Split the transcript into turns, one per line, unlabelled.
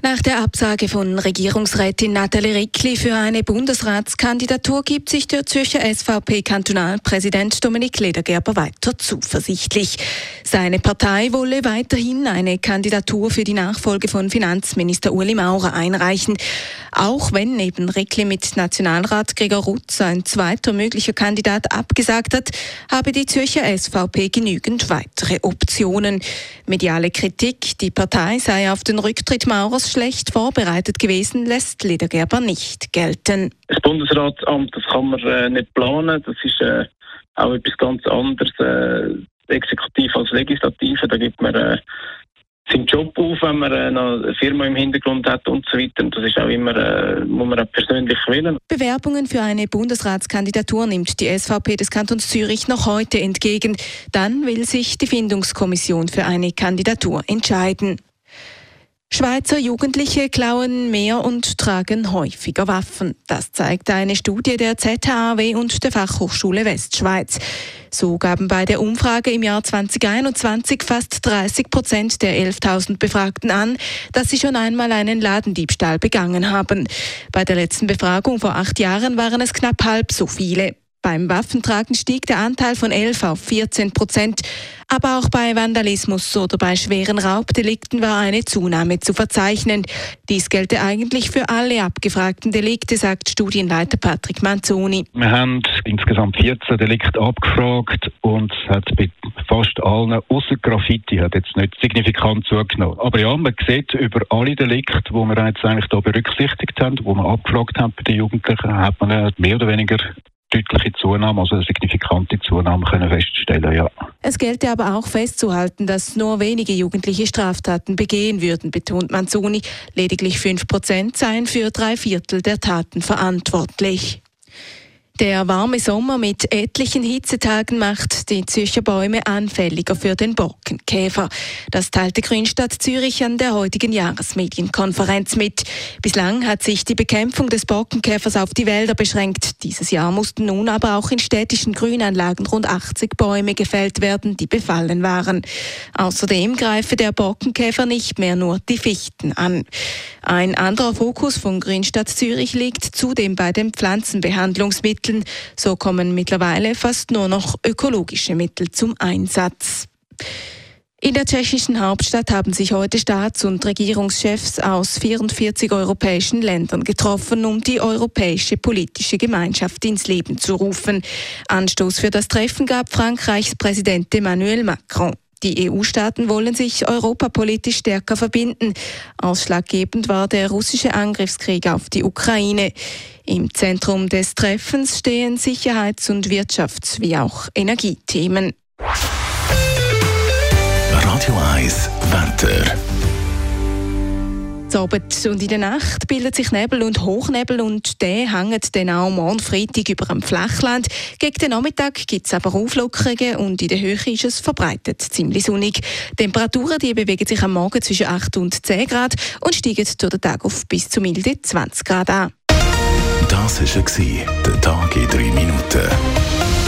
Nach der Absage von Regierungsrätin Nathalie Rickli für eine Bundesratskandidatur gibt sich der Zürcher SVP-Kantonalpräsident Dominik Ledergerber weiter zuversichtlich. Seine Partei wolle weiterhin eine Kandidatur für die Nachfolge von Finanzminister Uli Maurer einreichen. Auch wenn neben Rickli mit Nationalrat Gregor Rutz ein zweiter möglicher Kandidat abgesagt hat, habe die Zürcher SVP genügend weitere Optionen. Mediale Kritik, die Partei sei auf den Rücktritt Maurers schlecht vorbereitet gewesen, lässt Ledergerber nicht gelten.
Das Bundesratsamt, das kann man äh, nicht planen. Das ist äh, auch etwas ganz anderes. Äh, Exekutiv als Legislative, da gibt man äh, seinen Job auf, wenn man äh, eine Firma im Hintergrund hat und so weiter. Und das ist auch immer, äh, muss man auch persönlich wählen.
Bewerbungen für eine Bundesratskandidatur nimmt die SVP des Kantons Zürich noch heute entgegen. Dann will sich die Findungskommission für eine Kandidatur entscheiden. Schweizer Jugendliche klauen mehr und tragen häufiger Waffen. Das zeigt eine Studie der ZHAW und der Fachhochschule Westschweiz. So gaben bei der Umfrage im Jahr 2021 fast 30 Prozent der 11.000 Befragten an, dass sie schon einmal einen Ladendiebstahl begangen haben. Bei der letzten Befragung vor acht Jahren waren es knapp halb so viele. Beim Waffentragen stieg der Anteil von 11 auf 14 Prozent. Aber auch bei Vandalismus oder bei schweren Raubdelikten war eine Zunahme zu verzeichnen. Dies gelte eigentlich für alle abgefragten Delikte, sagt Studienleiter Patrick Manzoni.
Wir haben insgesamt 14 Delikte abgefragt und es hat bei fast allen, außer Graffiti, hat jetzt nicht signifikant zugenommen. Aber ja, man sieht über alle Delikte, die wir jetzt eigentlich da berücksichtigt haben, die wir abgefragt haben bei den Jugendlichen, hat man mehr oder weniger deutliche Zunahme, also eine signifikante Zunahme können feststellen, ja.
Es gelte aber auch festzuhalten, dass nur wenige Jugendliche Straftaten begehen würden, betont Manzoni. Lediglich fünf Prozent seien für drei Viertel der Taten verantwortlich. Der warme Sommer mit etlichen Hitzetagen macht die Zürcher Bäume anfälliger für den Borkenkäfer. Das teilte Grünstadt Zürich an der heutigen Jahresmedienkonferenz mit. Bislang hat sich die Bekämpfung des Borkenkäfers auf die Wälder beschränkt. Dieses Jahr mussten nun aber auch in städtischen Grünanlagen rund 80 Bäume gefällt werden, die befallen waren. Außerdem greife der Borkenkäfer nicht mehr nur die Fichten an. Ein anderer Fokus von Grünstadt Zürich liegt zudem bei den Pflanzenbehandlungsmitteln. Mitteln. So kommen mittlerweile fast nur noch ökologische Mittel zum Einsatz. In der tschechischen Hauptstadt haben sich heute Staats- und Regierungschefs aus 44 europäischen Ländern getroffen, um die europäische politische Gemeinschaft ins Leben zu rufen. Anstoß für das Treffen gab Frankreichs Präsident Emmanuel Macron. Die EU-Staaten wollen sich europapolitisch stärker verbinden. Ausschlaggebend war der russische Angriffskrieg auf die Ukraine. Im Zentrum des Treffens stehen Sicherheits- und Wirtschafts- wie auch Energiethemen.
Radio 1 Wetter.
Abend und in der Nacht bildet sich Nebel und Hochnebel und der hängt dann auch morgen Freitag über dem Flachland. Gegen den Nachmittag gibt es aber Auflockerungen und in der Höhe ist es verbreitet ziemlich sonnig. Temperaturen die bewegen sich am Morgen zwischen 8 und 10 Grad und steigen durch den Tag auf bis zu milde 20 Grad an.
Das war der Tag in drei Minuten.